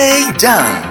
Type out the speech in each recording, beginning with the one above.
DJ Dan.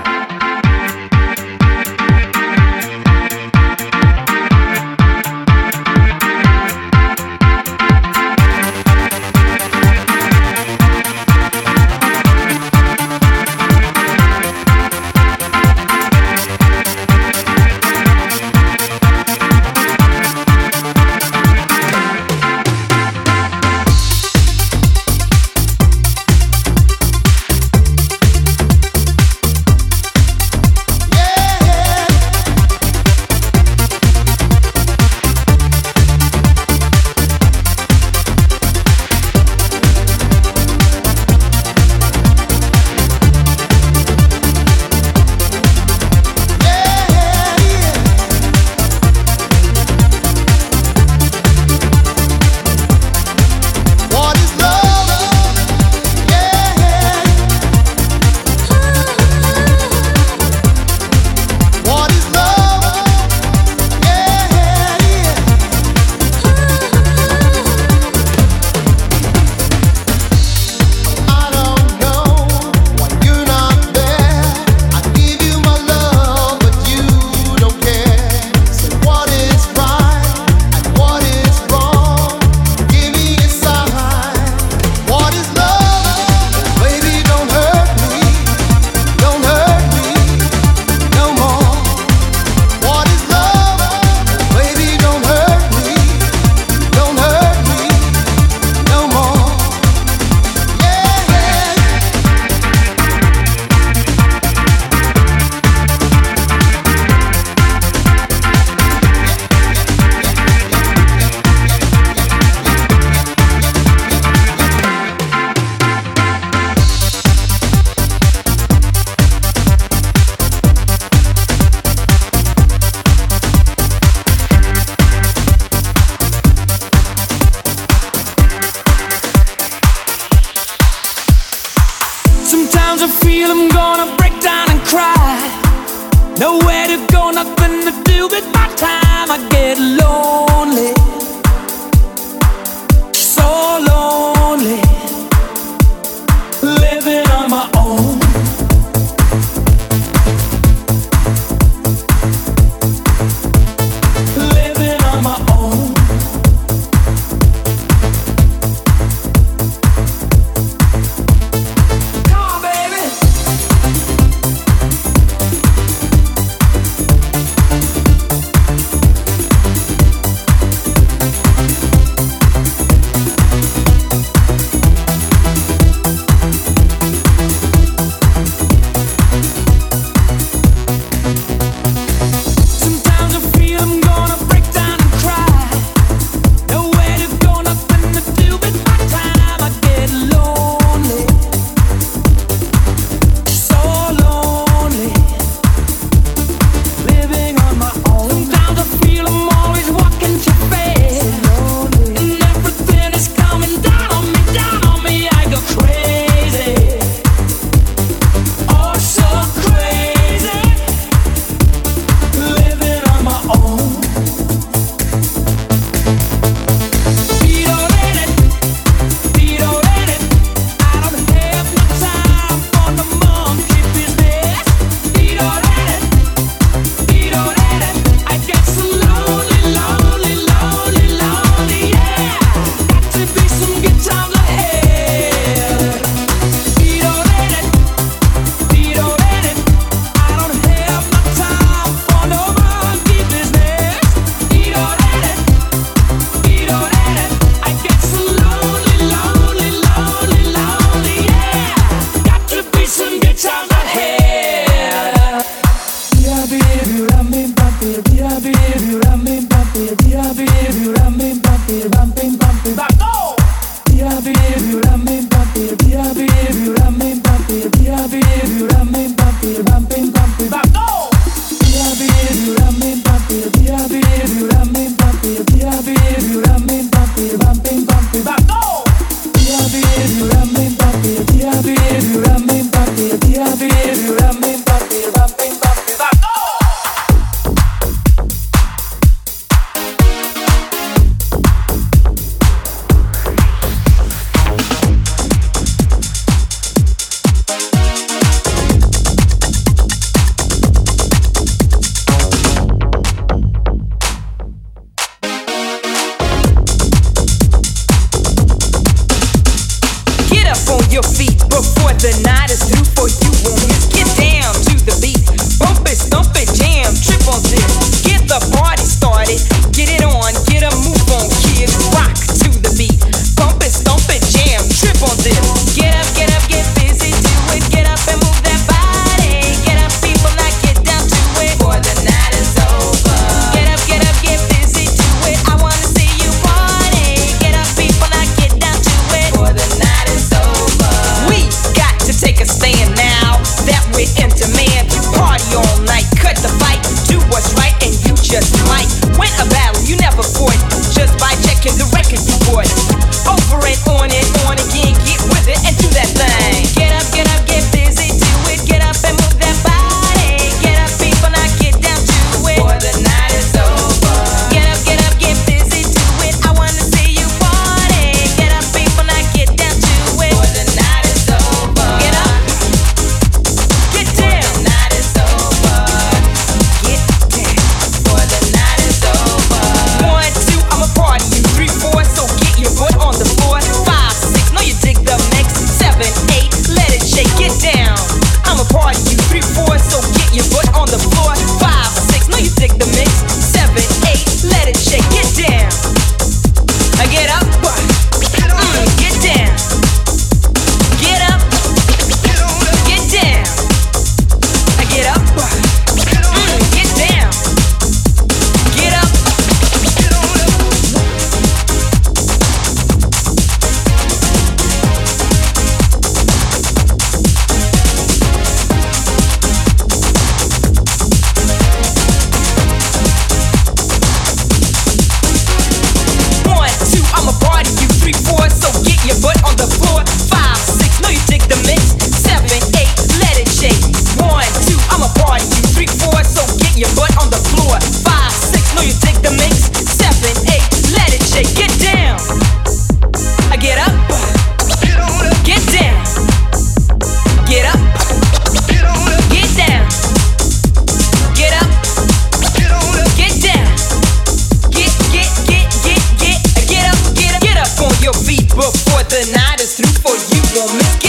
Moving up and down, dancing on the ground, feeling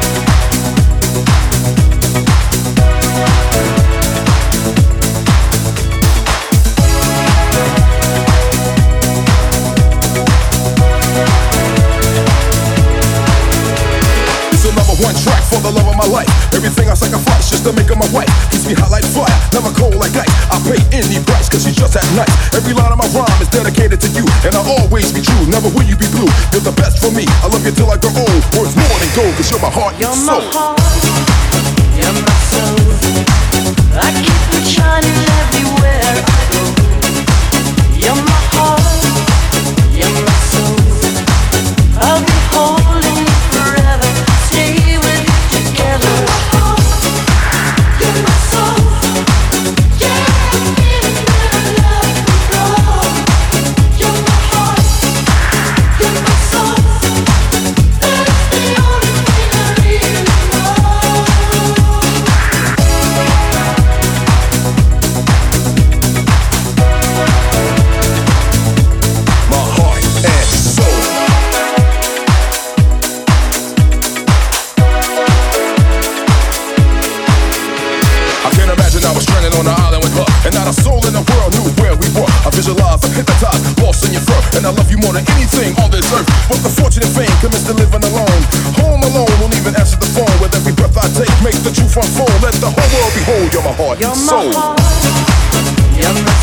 my life. Everything I sacrifice just to make her my wife. Keeps me hot like fire, never cold like ice. I pay any price cause she's just that nice. Every line of my rhyme is dedicated to you, and I'll always be true. Never will you be blue. You're the best for me. I love you till I grow old. Worth more than gold cause you're my heart you're and soul. My heart, you're my soul. I you're my heart. And soul. heart,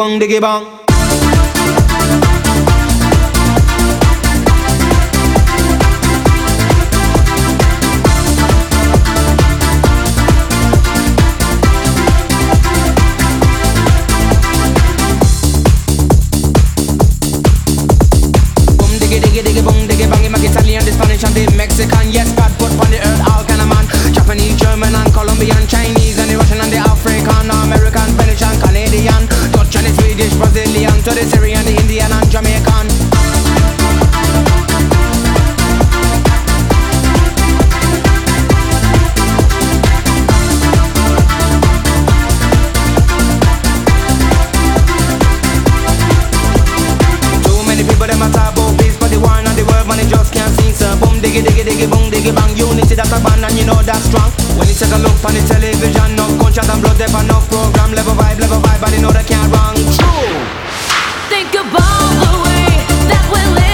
diggy diggy bong a band and you know that's strong. When you take a look on the television, no and blood, they program. Level vibe, level vibe, you know they can't wrong. True. Think about the way that we're living.